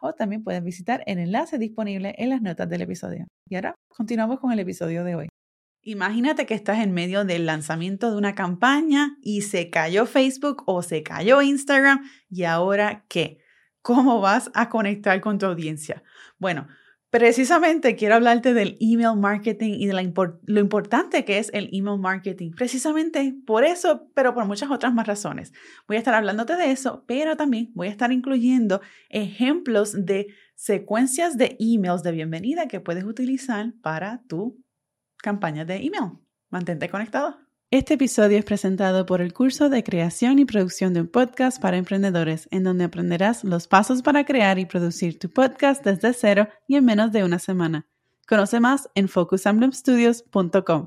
o también puedes visitar el enlace disponible en las notas del episodio. Y ahora continuamos con el episodio de hoy. Imagínate que estás en medio del lanzamiento de una campaña y se cayó Facebook o se cayó Instagram y ahora qué? ¿Cómo vas a conectar con tu audiencia? Bueno, Precisamente quiero hablarte del email marketing y de lo importante que es el email marketing. Precisamente por eso, pero por muchas otras más razones. Voy a estar hablándote de eso, pero también voy a estar incluyendo ejemplos de secuencias de emails de bienvenida que puedes utilizar para tu campaña de email. Mantente conectado. Este episodio es presentado por el curso de creación y producción de un podcast para emprendedores, en donde aprenderás los pasos para crear y producir tu podcast desde cero y en menos de una semana. Conoce más en focusemblemstudios.com.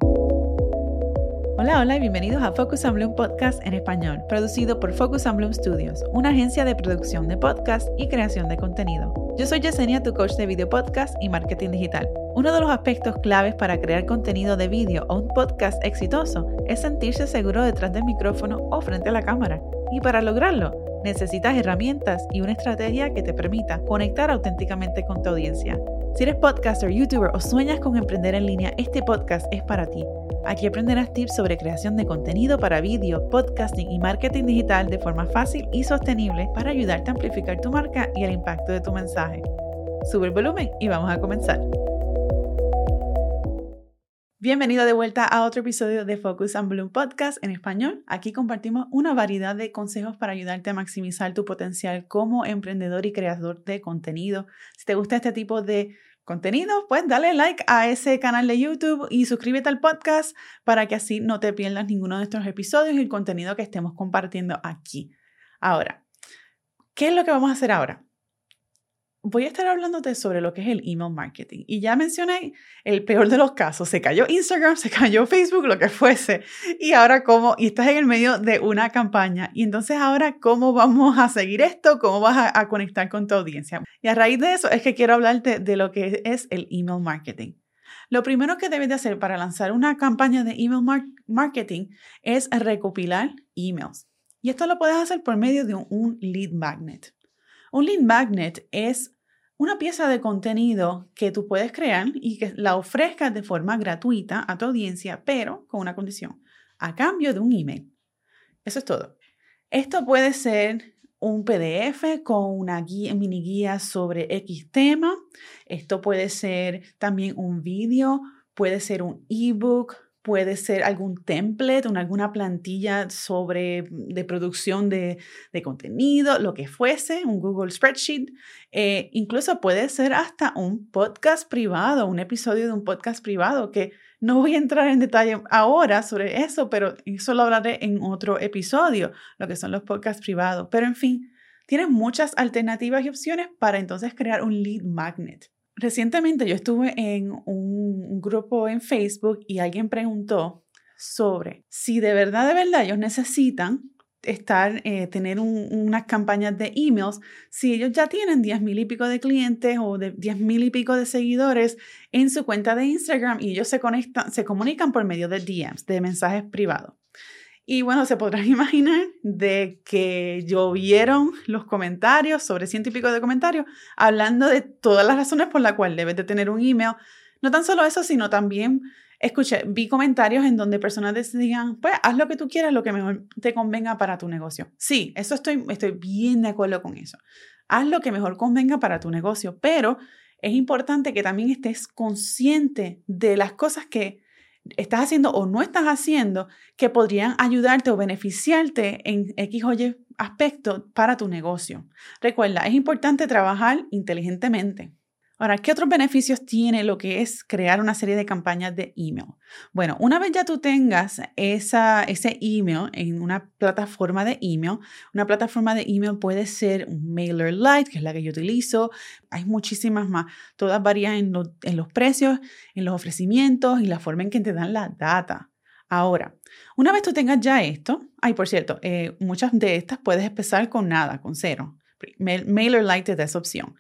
Hola, hola y bienvenidos a Focus on Bloom Podcast en español, producido por Focus on Bloom Studios, una agencia de producción de podcast y creación de contenido. Yo soy Yesenia, tu coach de video podcast y marketing digital. Uno de los aspectos claves para crear contenido de vídeo o un podcast exitoso es sentirse seguro detrás del micrófono o frente a la cámara. Y para lograrlo, necesitas herramientas y una estrategia que te permita conectar auténticamente con tu audiencia. Si eres podcaster, youtuber o sueñas con emprender en línea, este podcast es para ti. Aquí aprenderás tips sobre creación de contenido para vídeo, podcasting y marketing digital de forma fácil y sostenible para ayudarte a amplificar tu marca y el impacto de tu mensaje. Sube el volumen y vamos a comenzar. Bienvenido de vuelta a otro episodio de Focus and Bloom Podcast en español. Aquí compartimos una variedad de consejos para ayudarte a maximizar tu potencial como emprendedor y creador de contenido. Si te gusta este tipo de contenido, pues dale like a ese canal de YouTube y suscríbete al podcast para que así no te pierdas ninguno de estos episodios y el contenido que estemos compartiendo aquí. Ahora, ¿qué es lo que vamos a hacer ahora? Voy a estar hablándote sobre lo que es el email marketing. Y ya mencioné el peor de los casos. Se cayó Instagram, se cayó Facebook, lo que fuese. Y ahora cómo, y estás en el medio de una campaña. Y entonces ahora, ¿cómo vamos a seguir esto? ¿Cómo vas a, conectar con tu audiencia? Y a raíz de eso es que quiero hablarte de lo que es el email marketing. Lo primero que debes de hacer para lanzar una campaña de email marketing es recopilar emails. Y esto lo puedes hacer por medio de un lead magnet. Un lead magnet es una pieza de contenido que tú puedes crear y que la ofrezcas de forma gratuita a tu audiencia, pero con una condición, a cambio de un email. Eso es todo. Esto puede ser un PDF con una mini guía sobre X tema. Esto puede ser también un vídeo, puede ser un ebook, puede ser algún template, una, alguna plantilla sobre mm, de producción de, contenido, lo que fuese, un Google Spreadsheet. Eh, incluso puede ser hasta un podcast privado, un episodio de un podcast privado, que no voy a entrar en detalle ahora sobre eso, pero eso lo hablaré en otro episodio, lo que son los podcasts privados. Pero en fin, tienes muchas alternativas y opciones para entonces crear un lead magnet. Recientemente yo estuve en un grupo en Facebook y alguien preguntó sobre si de verdad, de verdad ellos necesitan estar, eh, tener unas campañas de emails, si ellos ya tienen 10 mil y pico de clientes o de 10 mil y pico de seguidores en su cuenta de Instagram y ellos se conectan, se comunican por medio de DMs, de mensajes privados. Y bueno, se podrán imaginar de que llovieron los comentarios, sobre ciento y pico de comentarios, hablando de todas las razones por las cuales debes de tener un email. No tan solo eso, sino también, escuché, vi comentarios en donde personas decían, pues haz lo que tú quieras, lo que mejor te convenga para tu negocio. Sí, eso estoy, estoy bien de acuerdo con eso. Haz lo que mejor convenga para tu negocio, pero es importante que también estés consciente de las cosas que estás haciendo o no estás haciendo que podrían ayudarte o beneficiarte en X o Y aspecto para tu negocio. Recuerda, es importante trabajar inteligentemente. Ahora, ¿qué otros beneficios tiene lo que es crear una serie de campañas de email? Bueno, una vez ya tú tengas esa, ese email en una plataforma de email, una plataforma de email puede ser un MailerLite, que es la que yo utilizo. Hay muchísimas más. Todas varían en, en los precios, en los ofrecimientos y la forma en que te dan la data. Ahora, una vez tú tengas ya esto, ay, por cierto, eh, muchas de estas puedes empezar con nada, con cero. MailerLite te da esa opción.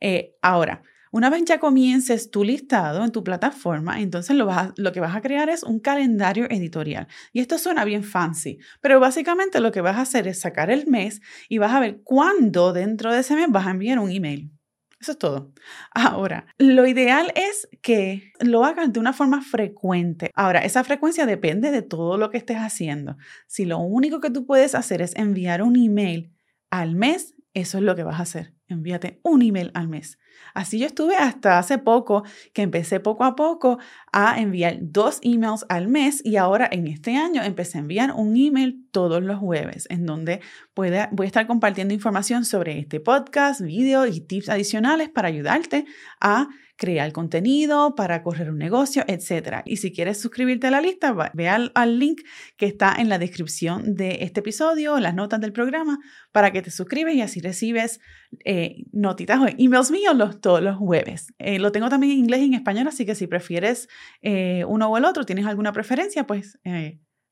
Eh, ahora, una vez ya comiences tu listado en tu plataforma, entonces lo, que vas a crear es un calendario editorial. Y esto suena bien fancy, pero básicamente lo que vas a hacer es sacar el mes y vas a ver cuándo dentro de ese mes vas a enviar un email. Eso es todo. Ahora, lo ideal es que lo hagas de una forma frecuente. Ahora, esa frecuencia depende de todo lo que estés haciendo. Si lo único que tú puedes hacer es enviar un email al mes, eso es lo que vas a hacer. Envíate un email al mes. Así yo estuve hasta hace poco, que empecé poco a poco a enviar dos emails al mes y ahora en este año empecé a enviar un email todos los jueves, en donde voy a estar compartiendo información sobre este podcast, video y tips adicionales para ayudarte a crear contenido, para correr un negocio, etc. Y si quieres suscribirte a la lista, ve al, link que está en la descripción de este episodio, las notas del programa, para que te suscribes y así recibes eh, notitas o emails míos los, todos los jueves. Eh, lo tengo también en inglés y en español, así que si prefieres eh, uno o el otro, tienes alguna preferencia, pues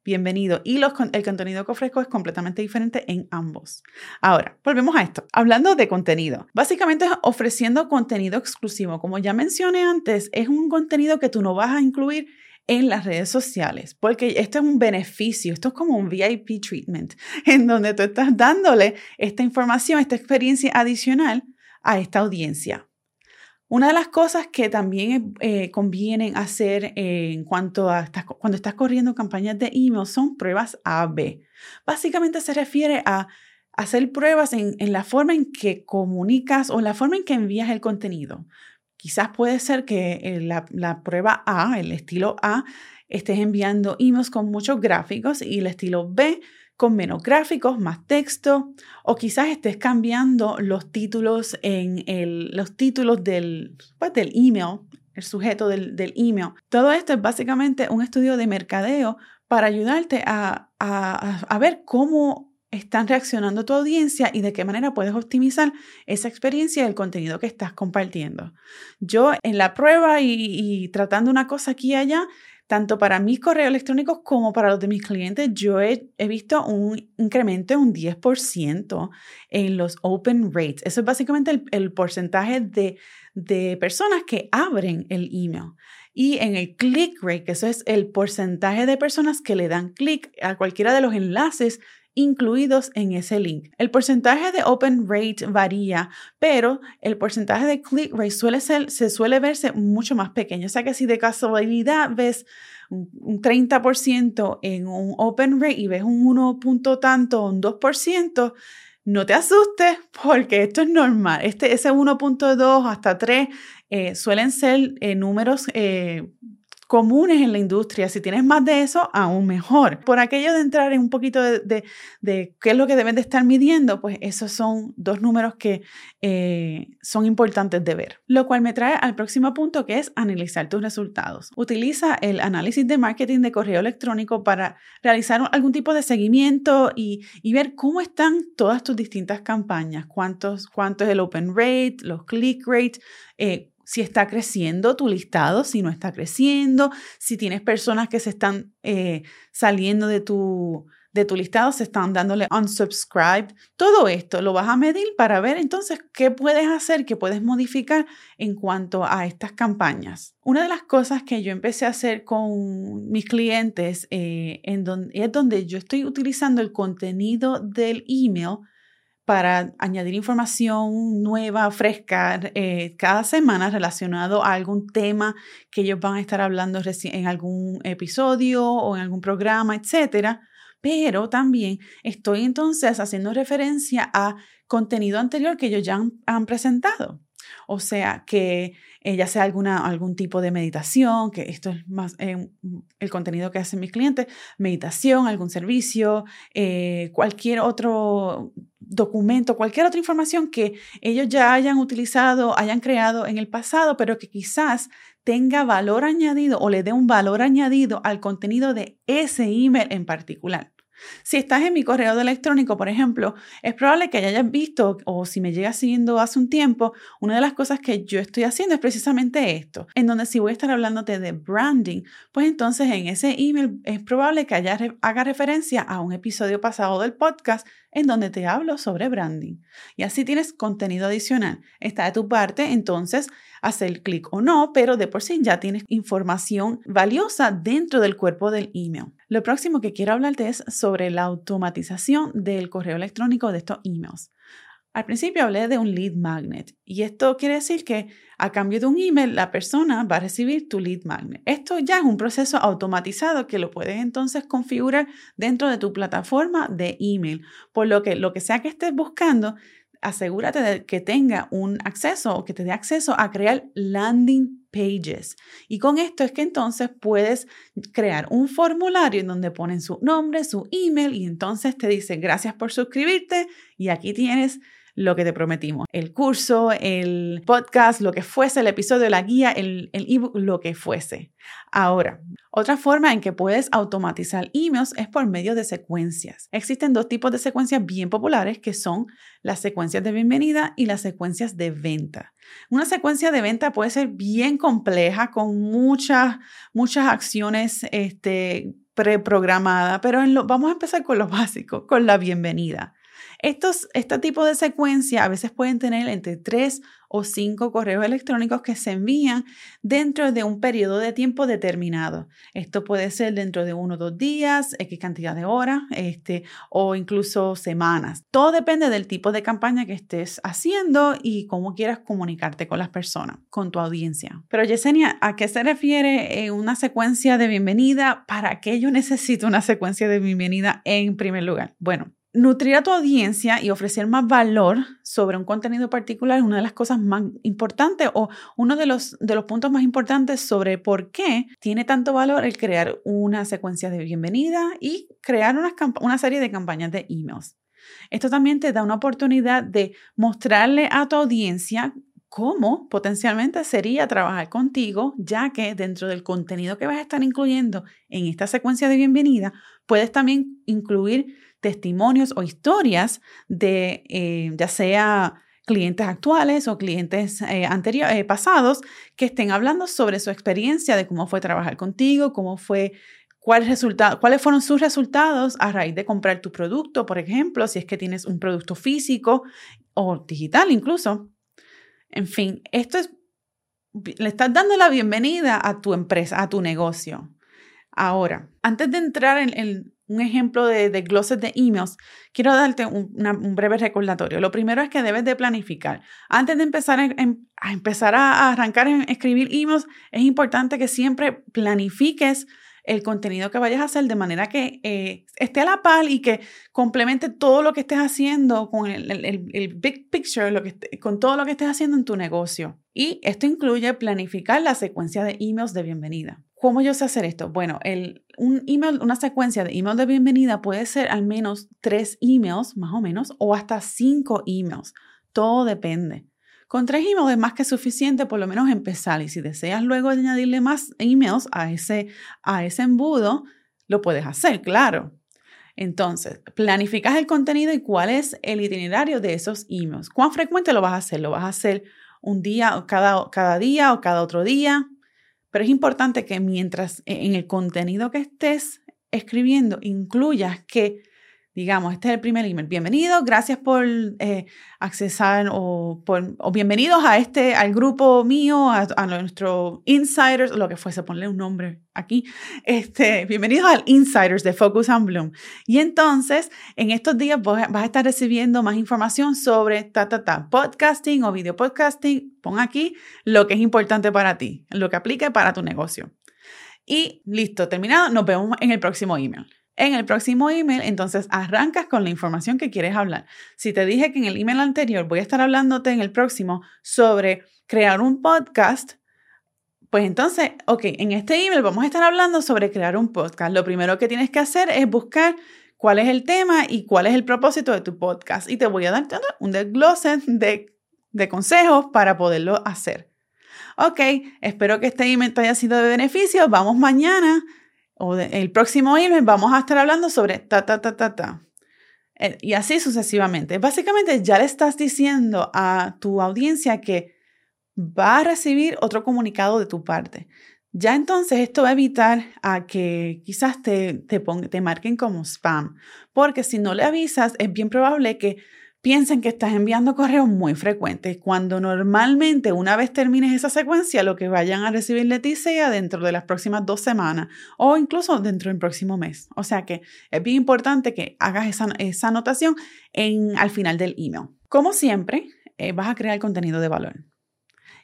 bienvenido. Y el contenido que ofrezco es completamente diferente en ambos. Ahora, volvemos a esto. Hablando de contenido, básicamente ofreciendo contenido exclusivo. Como ya mencioné antes, es un contenido que tú no vas a incluir en las redes sociales, porque esto es un beneficio, esto es como un VIP treatment, en donde tú estás dándole esta información, esta experiencia adicional a esta audiencia. Una de las cosas que también eh, conviene hacer en cuanto a cuando estás corriendo campañas de email son pruebas A-B. Básicamente se refiere a hacer pruebas en, la forma en que comunicas o la forma en que envías el contenido. Quizás puede ser que eh, la, la prueba A, el estilo A, estés enviando emails con muchos gráficos y el estilo B con menos gráficos, más texto, o quizás estés cambiando los títulos en el, los títulos del, pues, email, el sujeto del, email. Todo esto es básicamente un estudio de mercadeo para ayudarte a ver cómo están reaccionando tu audiencia y de qué manera puedes optimizar esa experiencia y el contenido que estás compartiendo. Yo en la prueba y, y tratando una cosa aquí y allá, tanto para mis correos electrónicos como para los de mis clientes, yo he, visto un incremento de un 10% en los open rates. Eso es básicamente el, porcentaje de, de personas que abren el email. Y en el click rate, que eso es el porcentaje de personas que le dan clic a cualquiera de los enlaces incluidos en ese link. El porcentaje de open rate varía, pero el porcentaje de click rate suele ser, se suele verse mucho más pequeño. O sea que si de casualidad ves un 30% en un open rate y ves un 1 punto tanto, un 2%, no te asustes porque esto es normal. Este, ese 1.2 hasta 3 eh, suelen ser eh, números eh, comunes en la industria. Si tienes más de eso, aún mejor. Por aquello de entrar en un poquito de, qué es lo que deben de estar midiendo, pues esos son dos números que eh, son importantes de ver. Lo cual me trae al próximo punto que es analizar tus resultados. Utiliza el análisis de marketing de correo electrónico para realizar algún tipo de seguimiento y, ver cómo están todas tus distintas campañas, cuántos, cuánto es el open rate, los click rate, eh, si está creciendo tu listado, si no está creciendo, si tienes personas que se están eh, saliendo de tu, de tu listado, se están dándole unsubscribe. Todo esto lo vas a medir para ver entonces qué puedes hacer, qué puedes modificar en cuanto a estas campañas. Una de las cosas que yo empecé a hacer con mis clientes eh, es donde yo estoy utilizando el contenido del email para añadir información nueva, fresca, eh, cada semana relacionado a algún tema que ellos van a estar hablando en algún episodio o en algún programa, etc. Pero también estoy entonces haciendo referencia a contenido anterior que ellos ya han, presentado. O sea, que eh, ya sea alguna, algún tipo de meditación, que esto es más eh, el contenido que hacen mis clientes, meditación, algún servicio, cualquier otro documento, cualquier otra información que ellos ya hayan utilizado, hayan creado en el pasado, pero que quizás tenga valor añadido o le dé un valor añadido al contenido de ese email en particular. Si estás en mi correo electrónico, por ejemplo, es probable que hayas visto o si me llegas siguiendo hace un tiempo, una de las cosas que yo estoy haciendo es precisamente esto, en donde si voy a estar hablándote de branding, pues entonces en ese email es probable que haya, haga referencia a un episodio pasado del podcast en donde te hablo sobre branding. Y así tienes contenido adicional. Está de tu parte, entonces, hacer clic o no, pero de por sí ya tienes información valiosa dentro del cuerpo del email. Lo próximo que quiero hablarte es sobre la automatización del correo electrónico de estos emails. Al principio hablé de un lead magnet y esto quiere decir que a cambio de un email la persona va a recibir tu lead magnet. Esto ya es un proceso automatizado que lo puedes entonces configurar dentro de tu plataforma de email, por lo que lo que sea que estés buscando, asegúrate de que tenga un acceso o que te dé acceso a crear landing pages. Y con esto es que entonces puedes crear un formulario en donde ponen su nombre, su email y entonces te dice gracias por suscribirte y aquí tienes lo que te prometimos. El curso, el podcast, lo que fuese, el episodio, la guía, el ebook, lo que fuese. Ahora, otra forma en que puedes automatizar emails es por medio de secuencias. Existen dos tipos de secuencias bien populares que son las secuencias de bienvenida y las secuencias de venta. Una secuencia de venta puede ser bien compleja con muchas, muchas acciones este, pero vamos a empezar con lo básico, con la bienvenida. Estos, este tipo de secuencia a veces pueden tener entre tres o cinco correos electrónicos que se envían dentro de un periodo de tiempo determinado. Esto puede ser dentro de uno o dos días, X cantidad de horas, este, o incluso semanas. Todo depende del tipo de campaña que estés haciendo y cómo quieras comunicarte con las personas, con tu audiencia. Pero Yesenia, ¿a qué se refiere eh, una secuencia de bienvenida? ¿Para qué yo necesito una secuencia de bienvenida en primer lugar? Bueno, Nutrir a tu audiencia y ofrecer más valor sobre un contenido particular es una de las cosas más importantes o uno de los, de los puntos más importantes sobre por qué tiene tanto valor el crear una secuencia de bienvenida y crear una, una serie de campañas de emails. Esto también te da una oportunidad de mostrarle a tu audiencia cómo potencialmente sería trabajar contigo, ya que dentro del contenido que vas a estar incluyendo en esta secuencia de bienvenida, puedes también incluir testimonios o historias de eh, ya sea clientes actuales o clientes eh, anteriores, eh, pasados que estén hablando sobre su experiencia de cómo fue trabajar contigo, cómo fue, cuáles fueron sus resultados a raíz de comprar tu producto, por ejemplo, si es que tienes un producto físico o digital incluso. En fin, esto es, le estás dando la bienvenida a tu empresa, a tu negocio. Ahora, antes de entrar en, un ejemplo de, de de emails, quiero darte un, breve recordatorio. Lo primero es que debes de planificar. Antes de empezar a, empezar a arrancar en escribir emails, es importante que siempre planifiques el contenido que vayas a hacer de manera que eh, esté a la par y que complemente todo lo que estés haciendo con el, big picture, con todo lo que estés haciendo en tu negocio. Y esto incluye planificar la secuencia de emails de bienvenida. ¿Cómo yo sé hacer esto? Bueno, un email, una secuencia de email de bienvenida puede ser al menos tres emails, más o menos, o hasta cinco emails. Todo depende. Con tres emails es más que suficiente por lo menos empezar y si deseas luego añadirle más emails a ese, a ese embudo, lo puedes hacer, claro. Entonces, planificas el contenido y cuál es el itinerario de esos emails. ¿Cuán frecuente lo vas a hacer? ¿Lo vas a hacer un día cada, cada día o cada otro día? Pero es importante que mientras e, en el contenido que estés escribiendo incluyas que digamos, este es el primer email. Bienvenidos, gracias por eh, accesar o bienvenidos a este, al grupo mío, a, a nuestro insiders, lo que fuese, ponle un nombre aquí. Este, bienvenidos al insiders de Focus on Bloom. Y entonces, en estos días vas a estar recibiendo más información sobre ta, ta, ta, podcasting o video podcasting. Pon aquí lo que es importante para ti, lo que aplique para tu negocio. Y listo, terminado. Nos vemos en el próximo email. En el próximo email, entonces arrancas con la información que quieres hablar. Si te dije que en el email anterior voy a estar hablándote en el próximo sobre crear un podcast, pues entonces, ok, en este email vamos a estar hablando sobre crear un podcast. Lo primero que tienes que hacer es buscar cuál es el tema y cuál es el propósito de tu podcast. Y te voy a dar un desglose de, de consejos para poderlo hacer. Ok, espero que este email te haya sido de beneficio. Vamos mañana o el próximo email, vamos a estar hablando sobre ta, ta, ta, ta, ta. Eh, y así sucesivamente. Básicamente ya le estás diciendo a tu audiencia que va a recibir otro comunicado de tu parte. Ya entonces esto va a evitar a que quizás te, te, te marquen como spam, porque si no le avisas es bien probable que piensen que estás enviando correos muy frecuentes, cuando normalmente una vez termines esa secuencia, lo que vayan a recibir de ti sea dentro de las próximas dos semanas o incluso dentro del próximo mes. O sea que es bien importante que hagas esa, anotación en, al final del email. Como siempre, eh, vas a crear contenido de valor.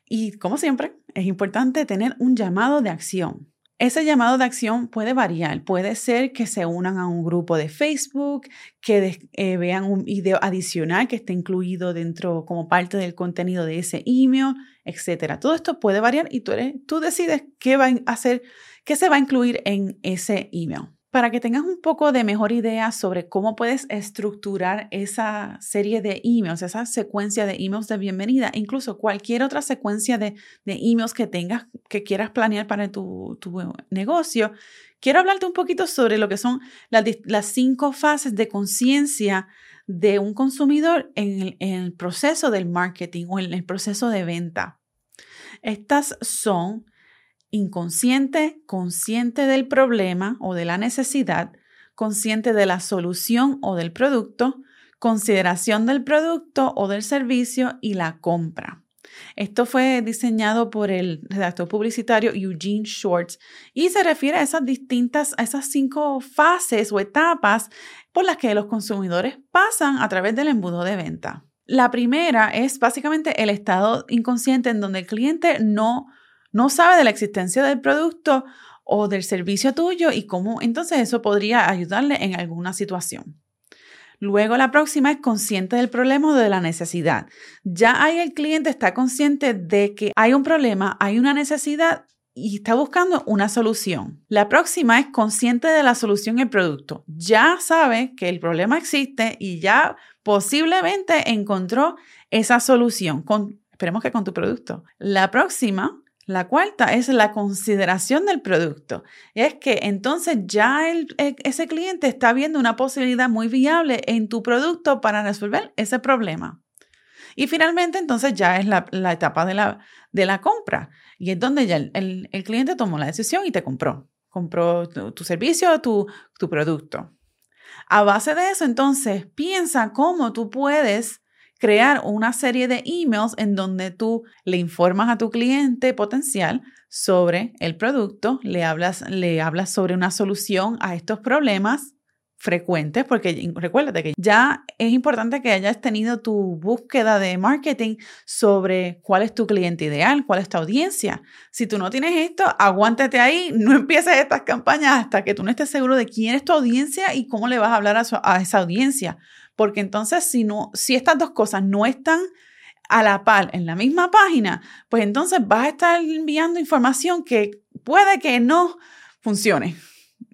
Y como siempre, es importante tener un llamado de acción. Ese llamado de acción puede variar. Puede ser que se unan a un grupo de Facebook, que eh, vean un video adicional que esté incluido dentro como parte del contenido de ese email, etc. Todo esto puede variar y tú, tú decides qué va a hacer, qué se va a incluir en ese email para que tengas un poco de mejor idea sobre cómo puedes estructurar esa serie de emails, esa secuencia de emails de bienvenida, incluso cualquier otra secuencia de, emails que tengas, que quieras planear para tu, negocio, quiero hablarte un poquito sobre lo que son las, cinco fases de conciencia de un consumidor en el proceso del marketing o en el proceso de venta. Estas son inconsciente, consciente del problema o de la necesidad, consciente de la solución o del producto, consideración del producto o del servicio y la compra. Esto fue diseñado por el redactor publicitario Eugene Schwartz y se refiere a esas distintas, a esas cinco fases o etapas por las que los consumidores pasan a través del embudo de venta. La primera es básicamente el estado inconsciente en donde el cliente no no sabe de la existencia del producto o del servicio tuyo y cómo entonces eso podría ayudarle en alguna situación. Luego la próxima es consciente del problema o de la necesidad. Ya ahí el cliente está consciente de que hay un problema, hay una necesidad y está buscando una solución. La próxima es consciente de la solución y el producto. Ya sabe que el problema existe y ya posiblemente encontró esa solución. Con, esperemos que con tu producto. La próxima la cuarta es la consideración del producto. Es que entonces ya e, ese cliente está viendo una posibilidad muy viable en tu producto para resolver ese problema. Y finalmente, entonces ya es la, etapa de la, de la, compra. Y es donde ya el, cliente tomó la decisión y te compró. Compró tu, servicio o tu, tu producto. A base de eso, entonces, piensa cómo tú puedes crear una serie de emails en donde tú le informas a tu cliente potencial sobre el producto, le hablas, le hablas sobre una solución a estos problemas frecuentes, porque recuérdate que ya es importante que hayas tenido tu búsqueda de marketing sobre cuál es tu cliente ideal, cuál es tu audiencia. Si tú no tienes esto, aguántate ahí, no empieces estas campañas hasta que tú no estés seguro de quién es tu audiencia y cómo le vas a hablar a, a esa audiencia porque entonces si, no, si estas dos cosas no están a la par en la misma página, pues entonces vas a estar enviando información que puede que no funcione.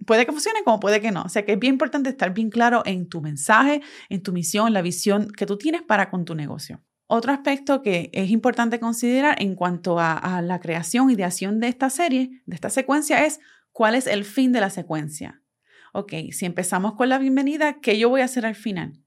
Puede que funcione como puede que no. O sea que es bien importante estar bien claro en tu mensaje, en tu misión, la visión que tú tienes para con tu negocio. Otro aspecto que es importante considerar en cuanto a, la creación y ideación de esta serie, de esta secuencia, es cuál es el fin de la secuencia. Ok, si empezamos con la bienvenida, ¿qué yo voy a hacer al final?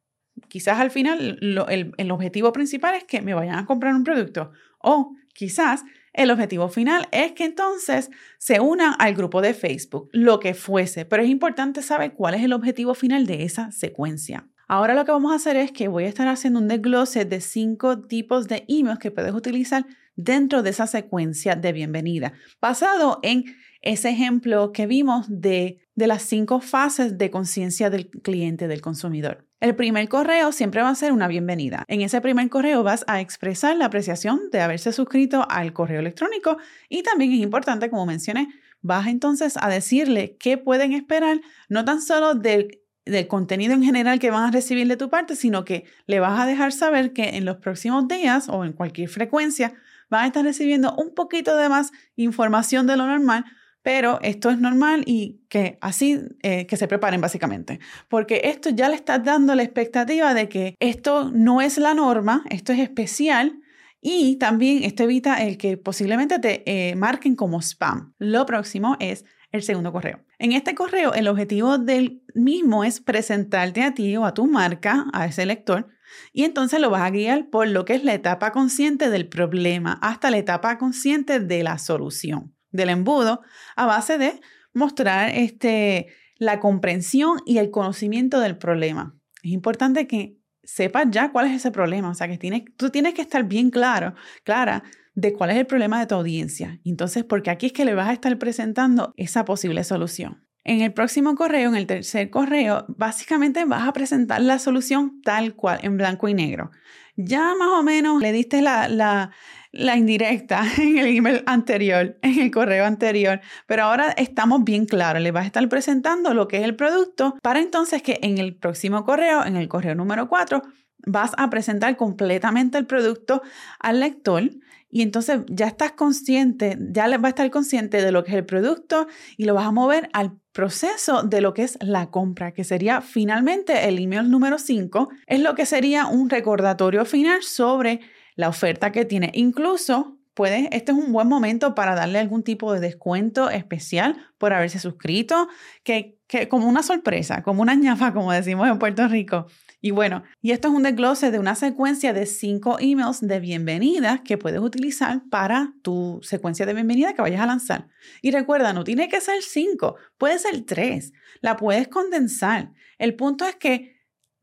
Quizás al final el, el, objetivo principal es que me vayan a comprar un producto o quizás el objetivo final es que entonces se unan al grupo de Facebook, lo que fuese, pero es importante saber cuál es el objetivo final de esa secuencia. Ahora lo que vamos a hacer es que voy a estar haciendo un desglose de cinco tipos de emails que puedes utilizar dentro de esa secuencia de bienvenida, basado en ese ejemplo que vimos de, de las cinco fases de conciencia del cliente, del consumidor. El primer correo siempre va a ser una bienvenida. En ese primer correo vas a expresar la apreciación de haberse suscrito al correo electrónico y también es importante, como mencioné, vas entonces a decirle qué pueden esperar, no tan solo del, contenido en general que van a recibir de tu parte, sino que le vas a dejar saber que en los próximos días o en cualquier frecuencia van a estar recibiendo un poquito de más información de lo normal pero esto es normal y que así eh, que se preparen básicamente, porque esto ya le está dando la expectativa de que esto no es la norma, esto es especial y también esto evita el que posiblemente te eh, marquen como spam. Lo próximo es el segundo correo. En este correo, el objetivo del mismo es presentarte a ti o a tu marca, a ese lector, y entonces lo vas a guiar por lo que es la etapa consciente del problema hasta la etapa consciente de la solución del embudo a base de mostrar este, la comprensión y el conocimiento del problema. Es importante que sepas ya cuál es ese problema, o sea, que tienes, tú tienes que estar bien claro, clara de cuál es el problema de tu audiencia. Entonces, porque aquí es que le vas a estar presentando esa posible solución. En el próximo correo, en el tercer correo, básicamente vas a presentar la solución tal cual, en blanco y negro. Ya más o menos le diste la, la, la indirecta en el email anterior, en el correo anterior, pero ahora estamos bien claros, le vas a estar presentando lo que es el producto para entonces que en el próximo correo, en el correo número 4, vas a presentar completamente el producto al lector y entonces ya estás consciente, ya va a estar consciente de lo que es el producto y lo vas a mover al proceso de lo que es la compra, que sería finalmente el email número 5, es lo que sería un recordatorio final sobre la oferta que tiene. Incluso puedes, este es un buen momento para darle algún tipo de descuento especial por haberse suscrito, que, que como una sorpresa, como una ñafa, como decimos en Puerto Rico. Y bueno, y esto es un desglose de una secuencia de cinco emails de bienvenida que puedes utilizar para tu secuencia de bienvenida que vayas a lanzar. Y recuerda, no tiene que ser cinco, puede ser tres, la puedes condensar. El punto es que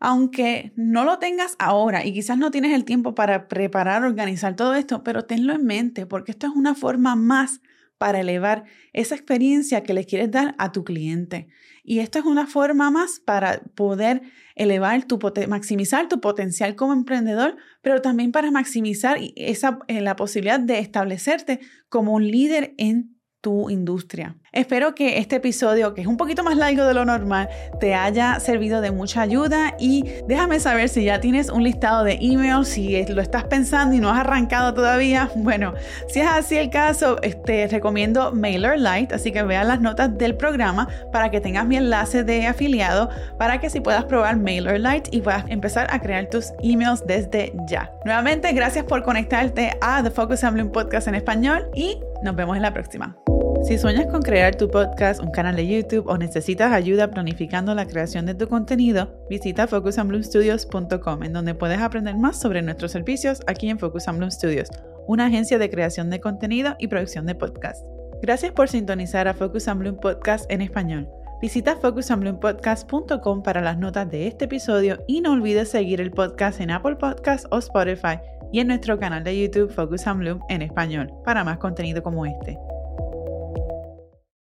aunque no lo tengas ahora y quizás no tienes el tiempo para preparar, organizar todo esto, pero tenlo en mente porque esto es una forma más para elevar esa experiencia que le quieres dar a tu cliente. Y esto es una forma más para poder elevar tu maximizar tu potencial como emprendedor, pero también para maximizar eh, la posibilidad de establecerte como un líder en tu industria. Espero que este episodio, que es un poquito más largo de lo normal, te haya servido de mucha ayuda y déjame saber si ya tienes un listado de emails, si lo estás pensando y no has arrancado todavía. Bueno, si es así el caso, te recomiendo MailerLite, así que vean las notas del programa para que tengas mi enlace de afiliado para que si puedas probar MailerLite y puedas empezar a crear tus emails desde ya. Nuevamente, gracias por conectarte a The Focus Sampling Podcast en español y nos vemos en la próxima. Si sueñas con crear tu podcast, un canal de YouTube o necesitas ayuda planificando la creación de tu contenido, visita focusandbloomstudios.com en donde puedes aprender más sobre nuestros servicios aquí en Focus and Bloom Studios, una agencia de creación de contenido y producción de podcast. Gracias por sintonizar a Focus Podcast en español. Visita focusandbloompodcast.com para las notas de este episodio y no olvides seguir el podcast en Apple Podcasts o Spotify y en nuestro canal de YouTube Focus en español para más contenido como este.